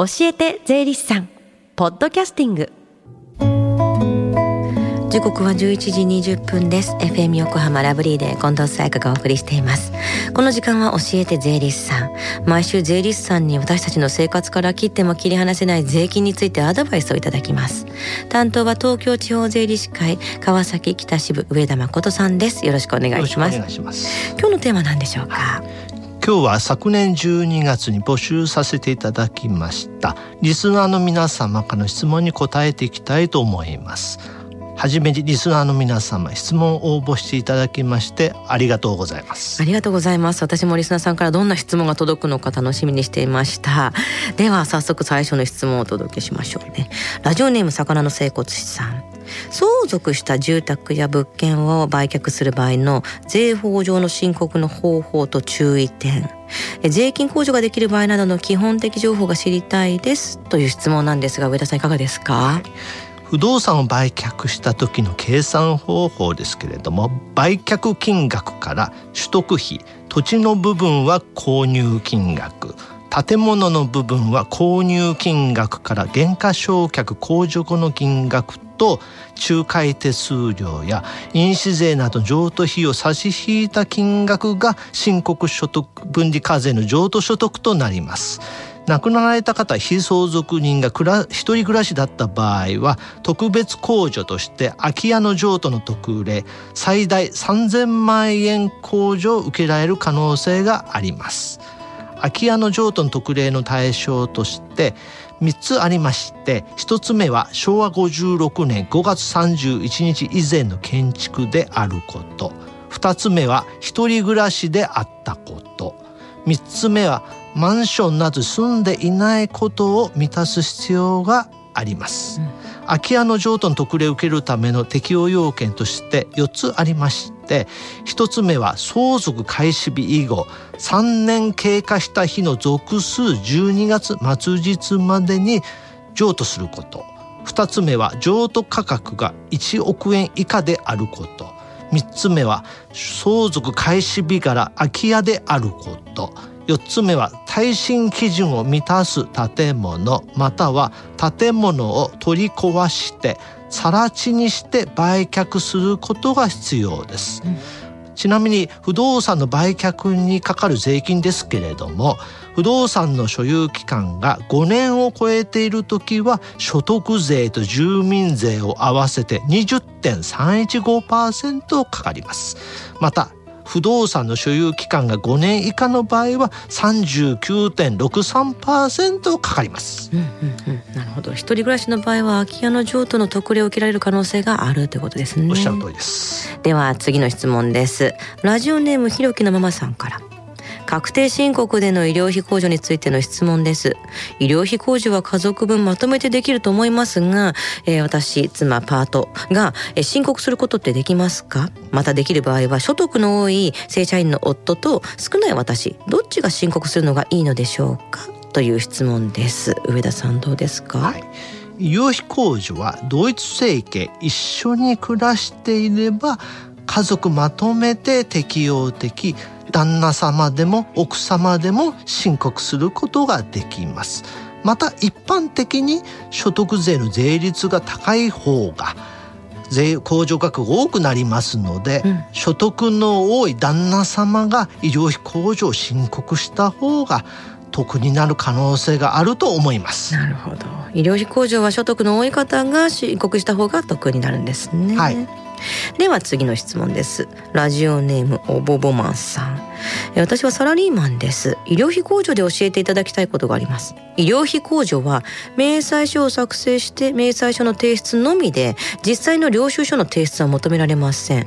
教えて税理士さん。ポッドキャスティング。時刻は11時20分です。FM 横浜ラブリーで近藤沙耶香がお送りしています。この時間は教えて税理士さん。毎週税理士さんに私たちの生活から切っても切り離せない税金についてアドバイスをいただきます。担当は東京地方税理士会川崎北支部上田誠さんです。よろしくお願いします。今日のテーマなんでしょうか？今日は昨年12月に募集させていただきました。リスナーの皆様からの質問に答えていきたいと思います。はじめにリスナーの皆様質問を応募していただきましてありがとうございます。ありがとうございます。私もリスナーさんからどんな質問が届くのか楽しみにしていました。では早速最初の質問をお届けしましょうね。ラジオネーム魚の整骨師さん。相続した住宅や物件を売却する場合の税法上の申告の方法と注意点。税金控除ができる場合などの基本的情報が知りたいですという質問なんですが上田さんいかがですか、不動産を売却した時の計算方法ですけれども売却金額から取得費土地の部分は購入金額。建物の部分は購入金額から減価償却控除後の金額と仲介手数料や印紙税など譲渡費を差し引いた金額が申告所得分離課税の譲渡所得となります。亡くなられた方非相続人が一人暮らしだった場合は特別控除として空き家の譲渡の特例最大3000万円控除を受けられる可能性があります空き家の譲渡の特例の対象として3つありまして1つ目は昭和56年5月31日以前の建築であること。2つ目は一人暮らしであったこと。3つ目はマンションなど住んでいないことを満たす必要があります、うん、空き家の譲渡の特例を受けるための適用要件として4つありまして1つ目は相続開始日以後3年経過した日の続数12月末日までに譲渡すること。2つ目は譲渡価格が1億円以下であること。3つ目は相続開始日から空き家であること。4つ目は耐震基準を満たす建物または建物を取り壊して更地にして売却することが必要です。うんちなみに不動産の売却にかかる税金ですけれども不動産の所有期間が5年を超えている時は所得税と住民税を合わせて20.315%かかりますまた不動産の所有期間が5年以下の場合は39.63%かかります、うんうんうん、なるほど。一人暮らしの場合は空き家の譲渡の特例を受けられる可能性があるということですね。おっしゃる通りです。では次の質問です。ラジオネームひろきのママさんから確定申告での医療費控除についての質問です。医療費控除は家族分まとめてできると思いますが、えー、私、妻、パートが、えー、申告することってできますか？またできる場合は所得の多い正社員の夫と少ない私、どっちが申告するのがいいのでしょうか？という質問です。上田さんどうですか、はい医療費控除は同一生計一緒に暮らしていれば家族まとめて適用的旦那様でも奥様でも申告することができます。また一般的に所得税の税率が高い方が税控除額が多くなりますので、うん、所得の多い旦那様が医療費控除を申告した方が得になる可能性があると思います。なるほど。医療費控除は所得の多い方が申告した方が得になるんですね。はいでは次の質問です。ラジオネームおぼぼまんさん。私はサラリーマンです。医療費控除で教えていただきたいことがあります。医療費控除は明細書を作成して明細書の提出のみで実際の領収書の提出は求められません。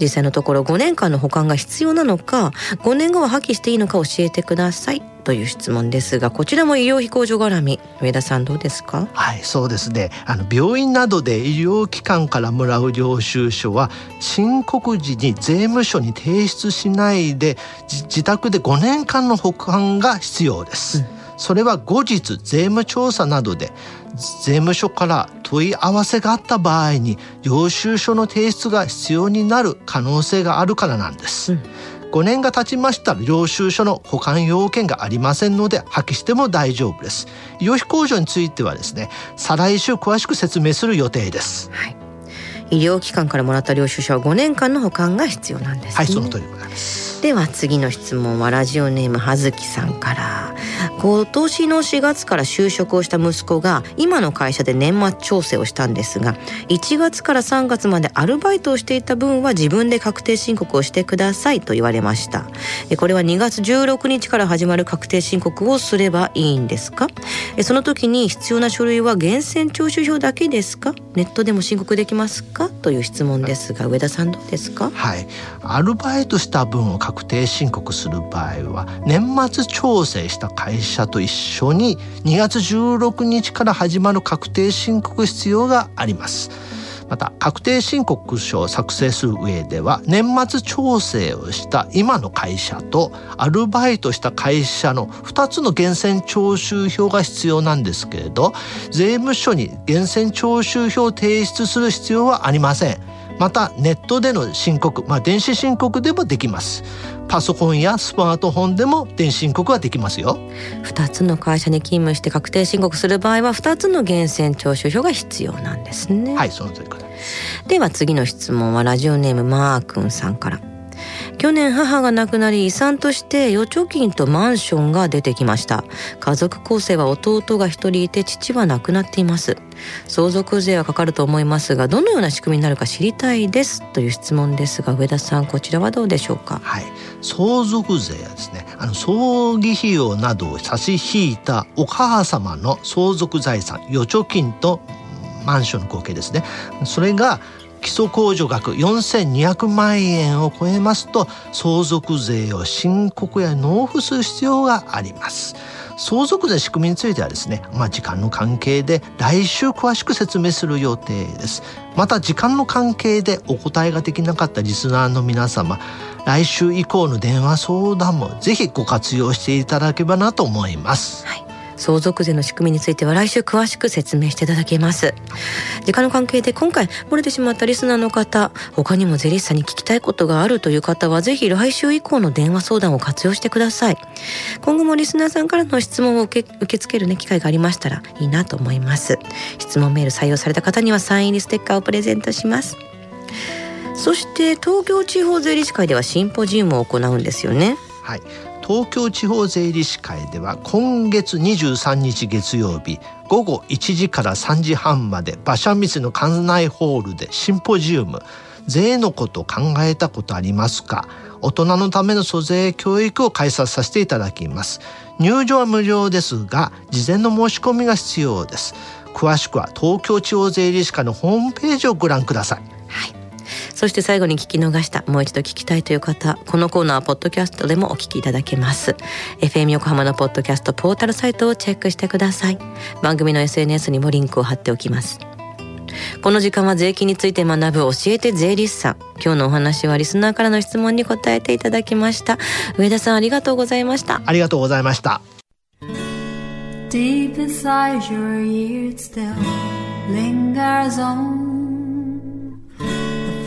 実際のところ5年間の保管が必要なのか5年後は破棄していいのか教えてください。という質問ですがこちらも医療費控除絡み。上田さんどうですか？はいそうですね。あの病院などで医療機関からもらう領収書は申告時に税務署に提出しないで自宅で5年間の保管が必要です、うん、それは後日税務調査などで税務署から問い合わせがあった場合に領収書の提出が必要になる可能性があるからなんです、うん。5年が経ちましたら領収書の保管要件がありませんので破棄しても大丈夫です。医療費控除についてはですね再来週詳しく説明する予定です、はい、医療機関からもらった領収書は5年間の保管が必要なんです、ね、はいその通りでございますでは次の質問はラジオネームはずきさんから。今年の4月から就職をした息子が今の会社で年末調整をしたんですが1月から3月までアルバイトをしていた分は自分で確定申告をしてくださいと言われました。これは2月16日から始まる確定申告をすればいいんですか？その時に必要な書類は源泉徴収票だけですか？ネットでも申告できますか？という質問ですが上田さんどうですか？はい。アルバイトした分を確定申告する場合は年末調整した会社と一緒に2月16日から始まる確定申告必要があります。また確定申告書を作成する上では年末調整をした今の会社とアルバイトした会社の2つの源泉徴収票が必要なんですけれど税務署に源泉徴収票を提出する必要はありません。またネットでの申告、まあ、電子申告でもできます。パソコンやスマートフォンでも電子申告はできますよ。2つの会社に勤務して確定申告する場合は2つの源泉徴収票が必要なんですね。はいその通りでは次の質問はラジオネームマー君さんから去年母が亡くなり遺産として預貯金とマンションが出てきました。家族構成は弟が一人いて父は亡くなっています。相続税はかかると思いますがどのような仕組みになるか知りたいですという質問ですが上田さんこちらはどうでしょうか？はい。相続税はですねあの葬儀費用などを差し引いたお母様の相続財産預貯金とマンションの合計ですね。それが基礎控除額4200万円を超えますと相続税を申告や納付する必要があります。相続税仕組みについてはですね、まあ、時間の関係で来週詳しく説明する予定です。また時間の関係でお答えができなかったリスナーの皆様来週以降の電話相談もぜひご活用していただければなと思います、はい。相続税の仕組みについては来週詳しく説明していただきます。時間の関係で今回漏れてしまったリスナーの方他にも税理士さんに聞きたいことがあるという方はぜひ来週以降の電話相談を活用してください。今後もリスナーさんからの質問を受け受け付けるね機会がありましたらいいなと思います。質問メール採用された方にはサイン入りステッカーをプレゼントします。そして東京地方税理士会ではシンポジウムを行うんですよね。はい。東京地方税理士会では今月23日月曜日午後1時から3時半まで馬車道の館内ホールでシンポジウム税のこと考えたことありますか？大人のための租税教育を開催させていただきます。入場は無料ですが事前の申し込みが必要です。詳しくは東京地方税理士会のホームページをご覧ください。そして最後に聞き逃したもう一度聞きたいという方このコーナーはポッドキャストでもお聞きいただけます。FM 横浜のポッドキャストポータルサイトをチェックしてください。番組の SNS にもリンクを貼っておきます。この時間は税金について学ぶ教えて税理士さん。今日のお話はリスナーからの質問に答えていただきました。上田さんありがとうございました。ありがとうございました。Deep inside your ears still lingers on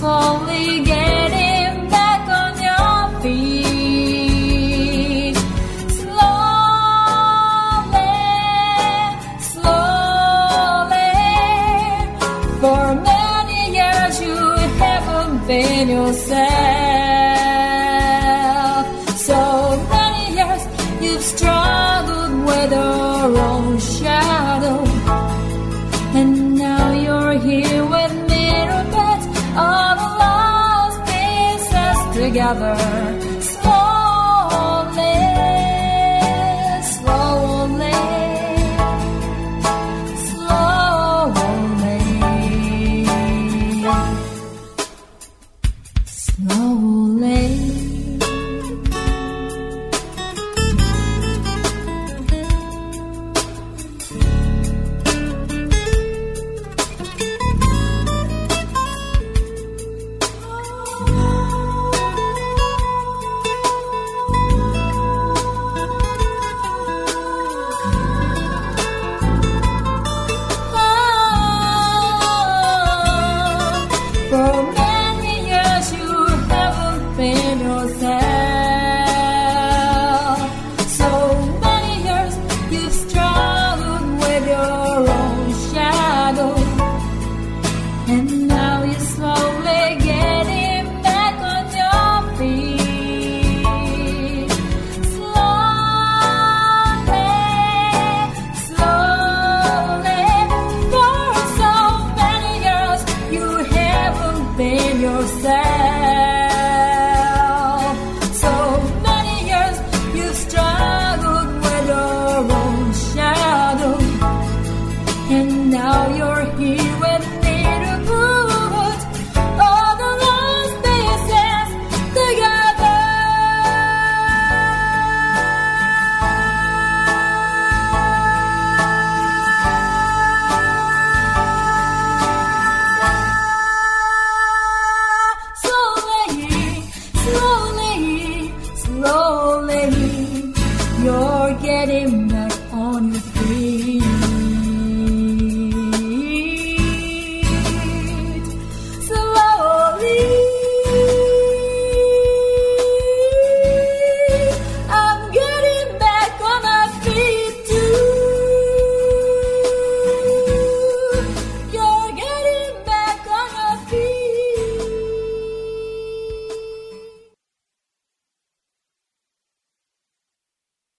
Slowly together. Yourself.